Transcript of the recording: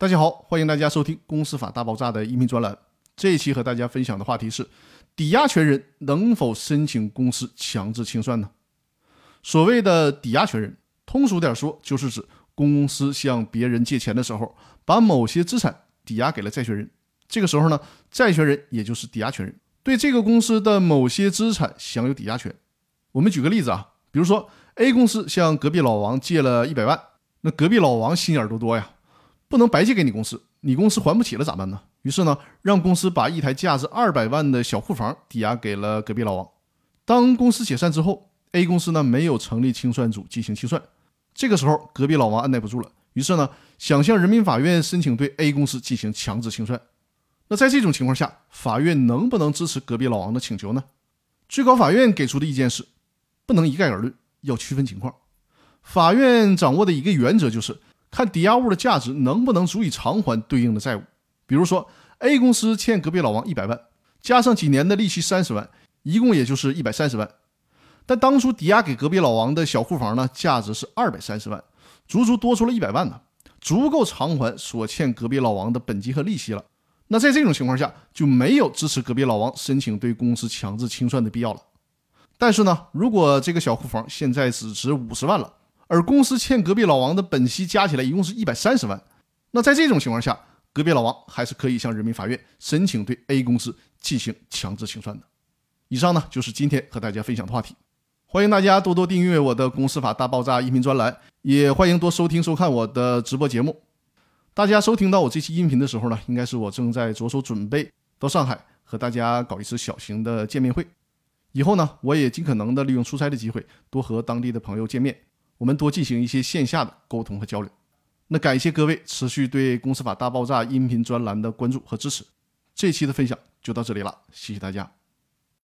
大家好，欢迎大家收听《公司法大爆炸》的音频专栏。这一期和大家分享的话题是：抵押权人能否申请公司强制清算呢？所谓的抵押权人，通俗点说，就是指公司向别人借钱的时候，把某些资产抵押给了债权人。这个时候呢，债权人也就是抵押权人，对这个公司的某些资产享有抵押权。我们举个例子啊，比如说 A 公司向隔壁老王借了一百万，那隔壁老王心眼多多呀。不能白借给你公司，你公司还不起了咋办呢？于是呢，让公司把一台价值二百万的小库房抵押给了隔壁老王。当公司解散之后，A 公司呢没有成立清算组进行清算。这个时候，隔壁老王按耐不住了，于是呢想向人民法院申请对 A 公司进行强制清算。那在这种情况下，法院能不能支持隔壁老王的请求呢？最高法院给出的意见是，不能一概而论，要区分情况。法院掌握的一个原则就是。看抵押物的价值能不能足以偿还对应的债务。比如说，A 公司欠隔壁老王一百万，加上几年的利息三十万，一共也就是一百三十万。但当初抵押给隔壁老王的小库房呢，价值是二百三十万，足足多出了一百万呢，足够偿还所欠隔壁老王的本金和利息了。那在这种情况下，就没有支持隔壁老王申请对公司强制清算的必要了。但是呢，如果这个小库房现在只值五十万了，而公司欠隔壁老王的本息加起来一共是一百三十万，那在这种情况下，隔壁老王还是可以向人民法院申请对 A 公司进行强制清算的。以上呢就是今天和大家分享的话题，欢迎大家多多订阅我的《公司法大爆炸》音频专栏，也欢迎多收听收看我的直播节目。大家收听到我这期音频的时候呢，应该是我正在着手准备到上海和大家搞一次小型的见面会。以后呢，我也尽可能的利用出差的机会，多和当地的朋友见面。我们多进行一些线下的沟通和交流。那感谢各位持续对《公司法大爆炸》音频专栏的关注和支持。这期的分享就到这里了，谢谢大家。